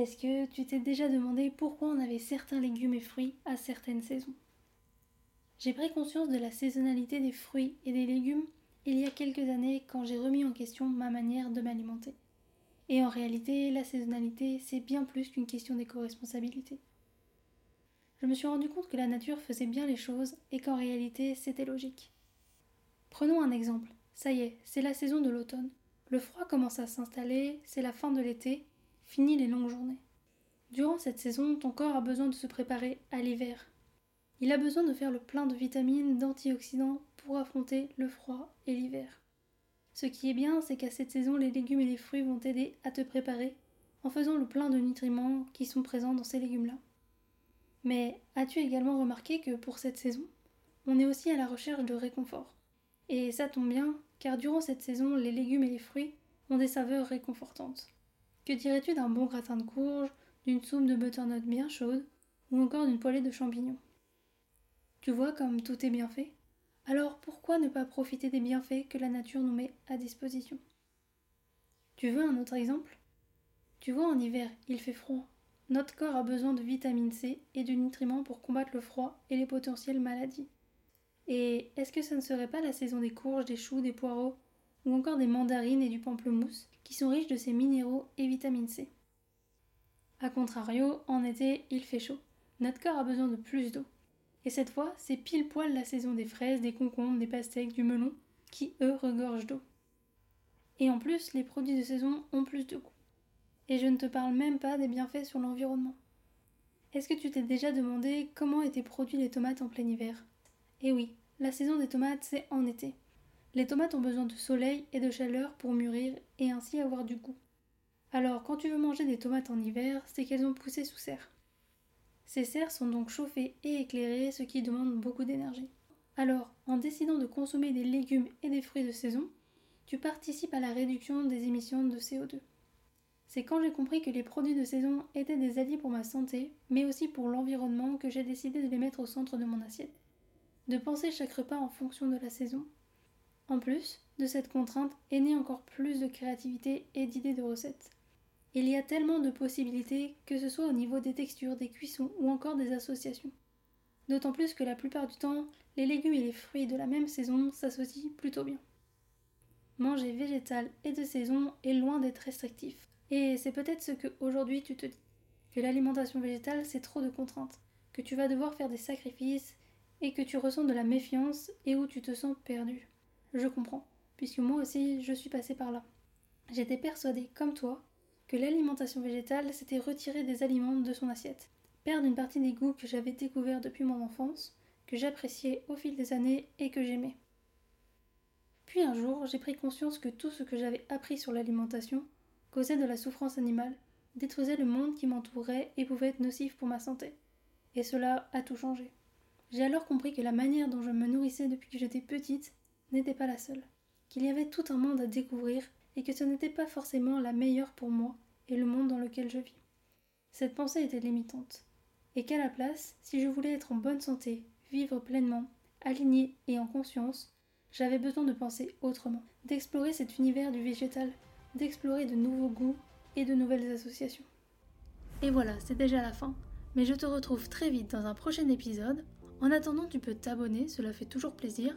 Est-ce que tu t'es déjà demandé pourquoi on avait certains légumes et fruits à certaines saisons? J'ai pris conscience de la saisonnalité des fruits et des légumes il y a quelques années quand j'ai remis en question ma manière de m'alimenter. Et en réalité, la saisonnalité, c'est bien plus qu'une question d'éco-responsabilité. Je me suis rendu compte que la nature faisait bien les choses et qu'en réalité, c'était logique. Prenons un exemple. Ça y est, c'est la saison de l'automne. Le froid commence à s'installer, c'est la fin de l'été Fini les longues journées. Durant cette saison, ton corps a besoin de se préparer à l'hiver. Il a besoin de faire le plein de vitamines, d'antioxydants pour affronter le froid et l'hiver. Ce qui est bien, c'est qu'à cette saison, les légumes et les fruits vont t'aider à te préparer en faisant le plein de nutriments qui sont présents dans ces légumes-là. Mais as-tu également remarqué que pour cette saison, on est aussi à la recherche de réconfort? Et ça tombe bien, car durant cette saison, les légumes et les fruits ont des saveurs réconfortantes. Que dirais-tu d'un bon gratin de courge, d'une soupe de butternut bien chaude, ou encore d'une poêlée de champignons? Tu vois comme tout est bien fait? Alors pourquoi ne pas profiter des bienfaits que la nature nous met à disposition? Tu veux un autre exemple? Tu vois en hiver, il fait froid. Notre corps a besoin de vitamine C et de nutriments pour combattre le froid et les potentielles maladies. Et est-ce que ce ne serait pas la saison des courges, des choux, des poireaux, ou encore des mandarines et du pamplemousse qui sont riches de ces minéraux et vitamine C. A contrario, en été, il fait chaud. Notre corps a besoin de plus d'eau. Et cette fois, c'est pile poil la saison des fraises, des concombres, des pastèques, du melon, qui eux regorgent d'eau. Et en plus, les produits de saison ont plus de goût. Et je ne te parle même pas des bienfaits sur l'environnement. Est-ce que tu t'es déjà demandé comment étaient produites les tomates en plein hiver? Eh oui, la saison des tomates, c'est en été. Les tomates ont besoin de soleil et de chaleur pour mûrir et ainsi avoir du goût. Alors, quand tu veux manger des tomates en hiver, c'est qu'elles ont poussé sous serre. Ces serres sont donc chauffées et éclairées, ce qui demande beaucoup d'énergie. Alors, en décidant de consommer des légumes et des fruits de saison, tu participes à la réduction des émissions de CO2. C'est quand j'ai compris que les produits de saison étaient des alliés pour ma santé, mais aussi pour l'environnement, que j'ai décidé de les mettre au centre de mon assiette. De penser chaque repas en fonction de la saison, en plus de cette contrainte est née encore plus de créativité et d'idées de recettes. Il y a tellement de possibilités, que ce soit au niveau des textures, des cuissons ou encore des associations. D'autant plus que la plupart du temps, les légumes et les fruits de la même saison s'associent plutôt bien. Manger végétal et de saison est loin d'être restrictif. Et c'est peut-être ce que aujourd'hui tu te dis. Que l'alimentation végétale c'est trop de contraintes, que tu vas devoir faire des sacrifices et que tu ressens de la méfiance et où tu te sens perdu. Je comprends, puisque moi aussi je suis passée par là. J'étais persuadée, comme toi, que l'alimentation végétale c'était retirer des aliments de son assiette, perdre une partie des goûts que j'avais découverts depuis mon enfance, que j'appréciais au fil des années et que j'aimais. Puis un jour, j'ai pris conscience que tout ce que j'avais appris sur l'alimentation causait de la souffrance animale, détruisait le monde qui m'entourait et pouvait être nocif pour ma santé. Et cela a tout changé. J'ai alors compris que la manière dont je me nourrissais depuis que j'étais petite n'était pas la seule, qu'il y avait tout un monde à découvrir et que ce n'était pas forcément la meilleure pour moi et le monde dans lequel je vis. Cette pensée était limitante, et qu'à la place, si je voulais être en bonne santé, vivre pleinement, aligné et en conscience, j'avais besoin de penser autrement, d'explorer cet univers du végétal, d'explorer de nouveaux goûts et de nouvelles associations. Et voilà, c'est déjà la fin, mais je te retrouve très vite dans un prochain épisode. En attendant, tu peux t'abonner, cela fait toujours plaisir,